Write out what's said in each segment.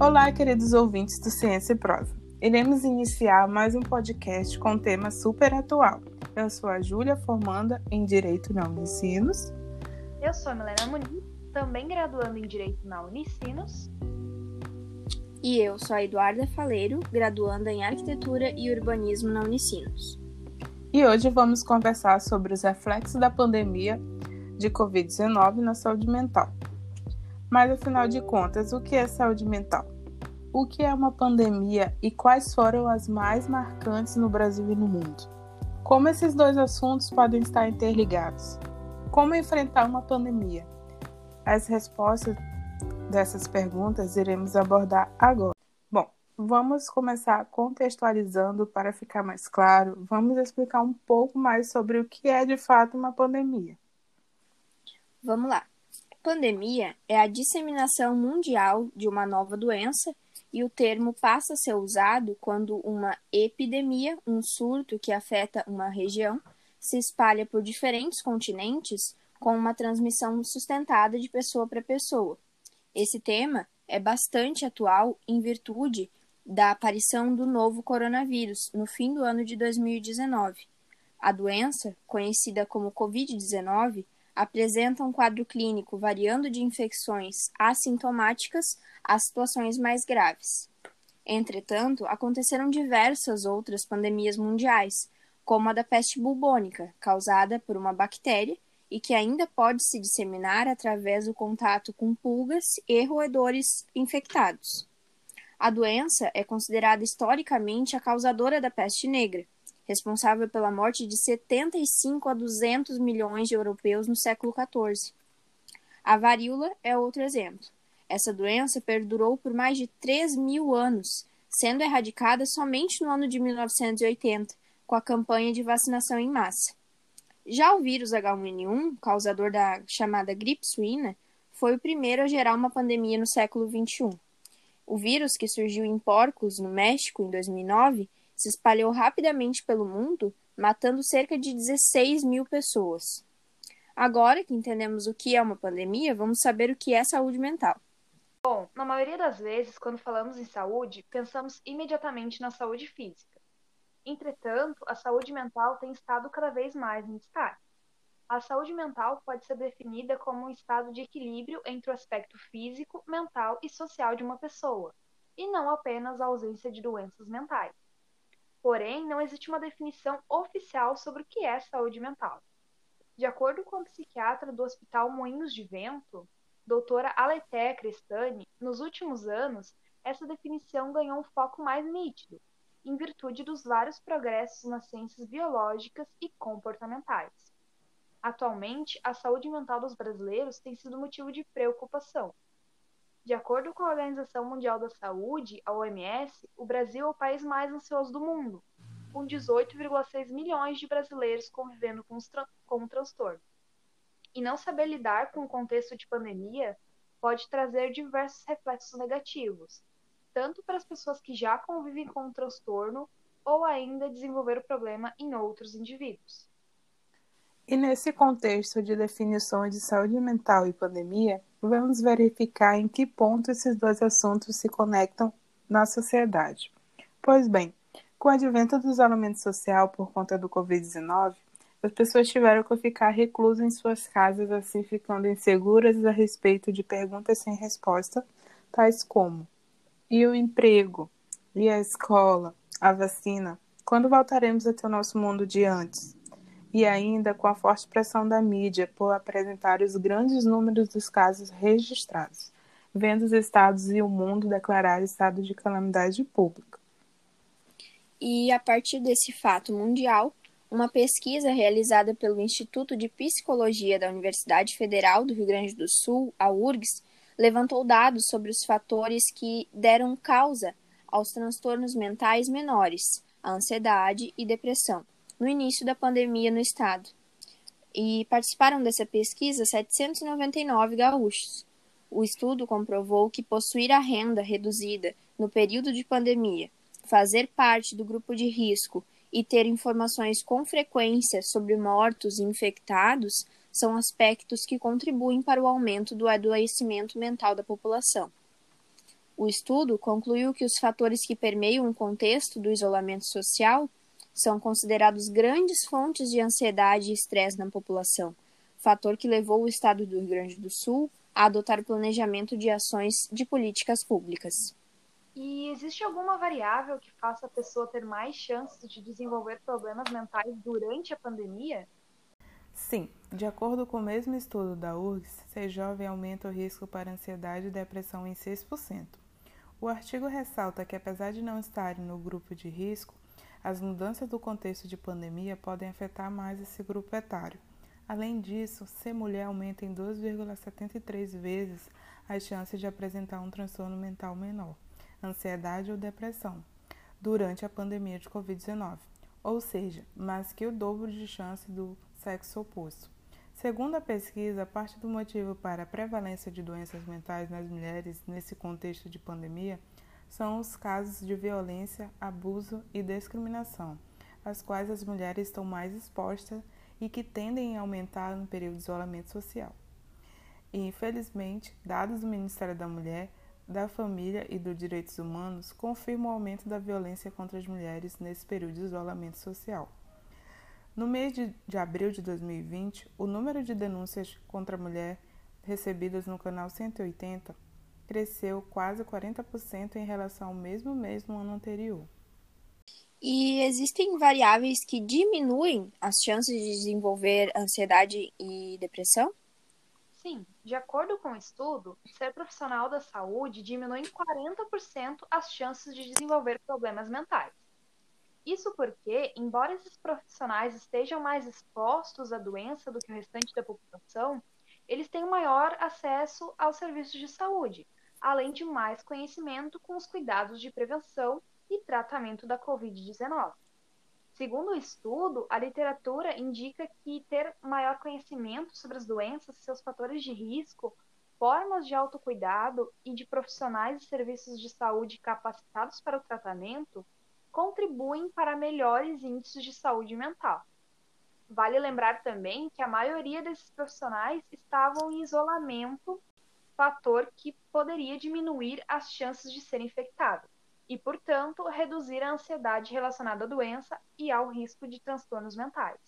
Olá, queridos ouvintes do Ciência e Prosa. Iremos iniciar mais um podcast com um tema super atual. Eu sou a Júlia, formanda em Direito na Unicinos. Eu sou a Milena Muniz, também graduando em Direito na Unicinos. E eu sou a Eduarda Faleiro, graduanda em Arquitetura e Urbanismo na Unicinos. E hoje vamos conversar sobre os reflexos da pandemia de Covid-19 na saúde mental. Mas afinal de contas, o que é saúde mental? O que é uma pandemia e quais foram as mais marcantes no Brasil e no mundo? Como esses dois assuntos podem estar interligados? Como enfrentar uma pandemia? As respostas dessas perguntas iremos abordar agora. Bom, vamos começar contextualizando para ficar mais claro. Vamos explicar um pouco mais sobre o que é de fato uma pandemia. Vamos lá. Pandemia é a disseminação mundial de uma nova doença e o termo passa a ser usado quando uma epidemia, um surto que afeta uma região, se espalha por diferentes continentes com uma transmissão sustentada de pessoa para pessoa. Esse tema é bastante atual em virtude da aparição do novo coronavírus no fim do ano de 2019. A doença, conhecida como Covid-19, apresenta um quadro clínico variando de infecções assintomáticas a situações mais graves. Entretanto, aconteceram diversas outras pandemias mundiais, como a da peste bubônica, causada por uma bactéria e que ainda pode se disseminar através do contato com pulgas e roedores infectados. A doença é considerada historicamente a causadora da peste negra, responsável pela morte de 75 a 200 milhões de europeus no século XIV. A varíola é outro exemplo. Essa doença perdurou por mais de 3 mil anos, sendo erradicada somente no ano de 1980, com a campanha de vacinação em massa. Já o vírus H1N1, causador da chamada gripe suína, foi o primeiro a gerar uma pandemia no século XXI. O vírus, que surgiu em porcos, no México, em 2009, se espalhou rapidamente pelo mundo, matando cerca de 16 mil pessoas. Agora que entendemos o que é uma pandemia, vamos saber o que é saúde mental. Bom, na maioria das vezes, quando falamos em saúde, pensamos imediatamente na saúde física. Entretanto, a saúde mental tem estado cada vez mais em destaque. A saúde mental pode ser definida como um estado de equilíbrio entre o aspecto físico, mental e social de uma pessoa, e não apenas a ausência de doenças mentais. Porém, não existe uma definição oficial sobre o que é saúde mental. De acordo com a psiquiatra do Hospital Moinhos de Vento, doutora Aletea Crestani, nos últimos anos, essa definição ganhou um foco mais nítido, em virtude dos vários progressos nas ciências biológicas e comportamentais. Atualmente, a saúde mental dos brasileiros tem sido motivo de preocupação. De acordo com a Organização Mundial da Saúde, a OMS, o Brasil é o país mais ansioso do mundo, com 18,6 milhões de brasileiros convivendo com, com o transtorno. E não saber lidar com o contexto de pandemia pode trazer diversos reflexos negativos, tanto para as pessoas que já convivem com o transtorno ou ainda desenvolver o problema em outros indivíduos. E nesse contexto de definições de saúde mental e pandemia, vamos verificar em que ponto esses dois assuntos se conectam na sociedade. Pois bem, com o advento do isolamento social por conta do Covid-19, as pessoas tiveram que ficar reclusas em suas casas, assim ficando inseguras a respeito de perguntas sem resposta, tais como: e o emprego? E a escola? A vacina? Quando voltaremos a ter o nosso mundo de antes? E ainda com a forte pressão da mídia por apresentar os grandes números dos casos registrados, vendo os estados e o mundo declarar estado de calamidade pública. E a partir desse fato mundial, uma pesquisa realizada pelo Instituto de Psicologia da Universidade Federal do Rio Grande do Sul, a URGS, levantou dados sobre os fatores que deram causa aos transtornos mentais menores, a ansiedade e depressão no início da pandemia no estado. E participaram dessa pesquisa 799 gaúchos. O estudo comprovou que possuir a renda reduzida no período de pandemia, fazer parte do grupo de risco e ter informações com frequência sobre mortos e infectados são aspectos que contribuem para o aumento do adoecimento mental da população. O estudo concluiu que os fatores que permeiam o contexto do isolamento social são considerados grandes fontes de ansiedade e estresse na população, fator que levou o Estado do Rio Grande do Sul a adotar o planejamento de ações de políticas públicas. E existe alguma variável que faça a pessoa ter mais chances de desenvolver problemas mentais durante a pandemia? Sim, de acordo com o mesmo estudo da URGS, ser jovem aumenta o risco para ansiedade e depressão em 6%. O artigo ressalta que, apesar de não estarem no grupo de risco, as mudanças do contexto de pandemia podem afetar mais esse grupo etário. Além disso, ser mulher aumenta em 2,73 vezes as chances de apresentar um transtorno mental menor, ansiedade ou depressão, durante a pandemia de Covid-19, ou seja, mais que o dobro de chance do sexo oposto. Segundo a pesquisa, parte do motivo para a prevalência de doenças mentais nas mulheres nesse contexto de pandemia são os casos de violência, abuso e discriminação, às quais as mulheres estão mais expostas e que tendem a aumentar no período de isolamento social. E, infelizmente, dados do Ministério da Mulher, da Família e dos Direitos Humanos confirmam o aumento da violência contra as mulheres nesse período de isolamento social. No mês de, de abril de 2020, o número de denúncias contra a mulher recebidas no canal 180 cresceu quase 40% em relação ao mesmo mês no ano anterior. E existem variáveis que diminuem as chances de desenvolver ansiedade e depressão? Sim, de acordo com o estudo, ser profissional da saúde diminui em 40% as chances de desenvolver problemas mentais. Isso porque, embora esses profissionais estejam mais expostos à doença do que o restante da população, eles têm maior acesso aos serviços de saúde, além de mais conhecimento com os cuidados de prevenção e tratamento da Covid-19. Segundo o estudo, a literatura indica que ter maior conhecimento sobre as doenças, seus fatores de risco, formas de autocuidado e de profissionais e serviços de saúde capacitados para o tratamento contribuem para melhores índices de saúde mental. Vale lembrar também que a maioria desses profissionais estavam em isolamento, fator que poderia diminuir as chances de ser infectado e, portanto, reduzir a ansiedade relacionada à doença e ao risco de transtornos mentais.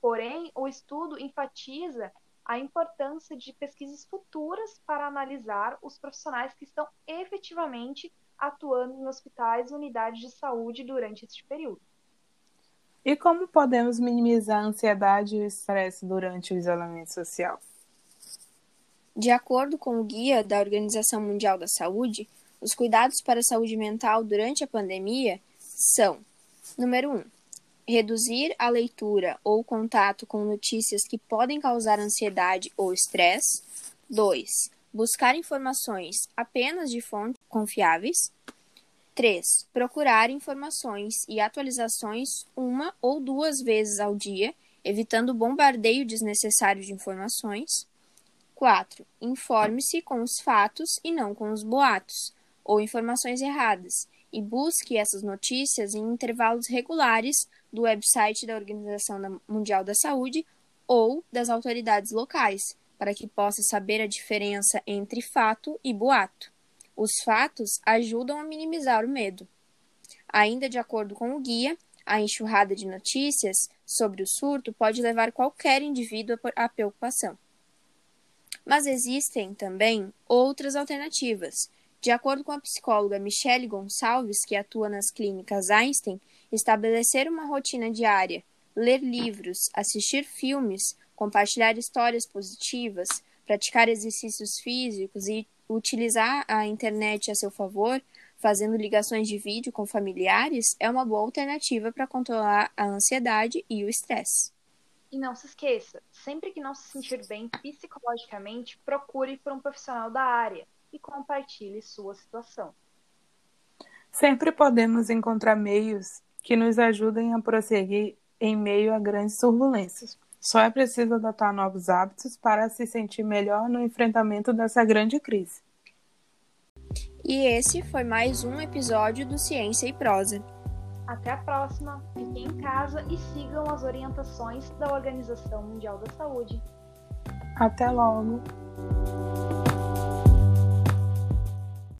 Porém, o estudo enfatiza a importância de pesquisas futuras para analisar os profissionais que estão efetivamente atuando em hospitais e unidades de saúde durante este período. E como podemos minimizar a ansiedade e o estresse durante o isolamento social? De acordo com o guia da Organização Mundial da Saúde, os cuidados para a saúde mental durante a pandemia são: número 1, um, reduzir a leitura ou contato com notícias que podem causar ansiedade ou estresse. 2 buscar informações apenas de fontes confiáveis. 3. Procurar informações e atualizações uma ou duas vezes ao dia, evitando o bombardeio desnecessário de informações. 4. Informe-se com os fatos e não com os boatos ou informações erradas, e busque essas notícias em intervalos regulares do website da Organização Mundial da Saúde ou das autoridades locais, para que possa saber a diferença entre fato e boato. Os fatos ajudam a minimizar o medo. Ainda de acordo com o guia, a enxurrada de notícias sobre o surto pode levar qualquer indivíduo à preocupação. Mas existem também outras alternativas. De acordo com a psicóloga Michele Gonçalves, que atua nas clínicas Einstein, estabelecer uma rotina diária, ler livros, assistir filmes compartilhar histórias positivas, praticar exercícios físicos e utilizar a internet a seu favor, fazendo ligações de vídeo com familiares, é uma boa alternativa para controlar a ansiedade e o estresse. E não se esqueça, sempre que não se sentir bem psicologicamente, procure por um profissional da área e compartilhe sua situação. Sempre podemos encontrar meios que nos ajudem a prosseguir em meio a grandes turbulências. Só é preciso adotar novos hábitos para se sentir melhor no enfrentamento dessa grande crise. E esse foi mais um episódio do Ciência e Prosa. Até a próxima, fiquem em casa e sigam as orientações da Organização Mundial da Saúde. Até logo!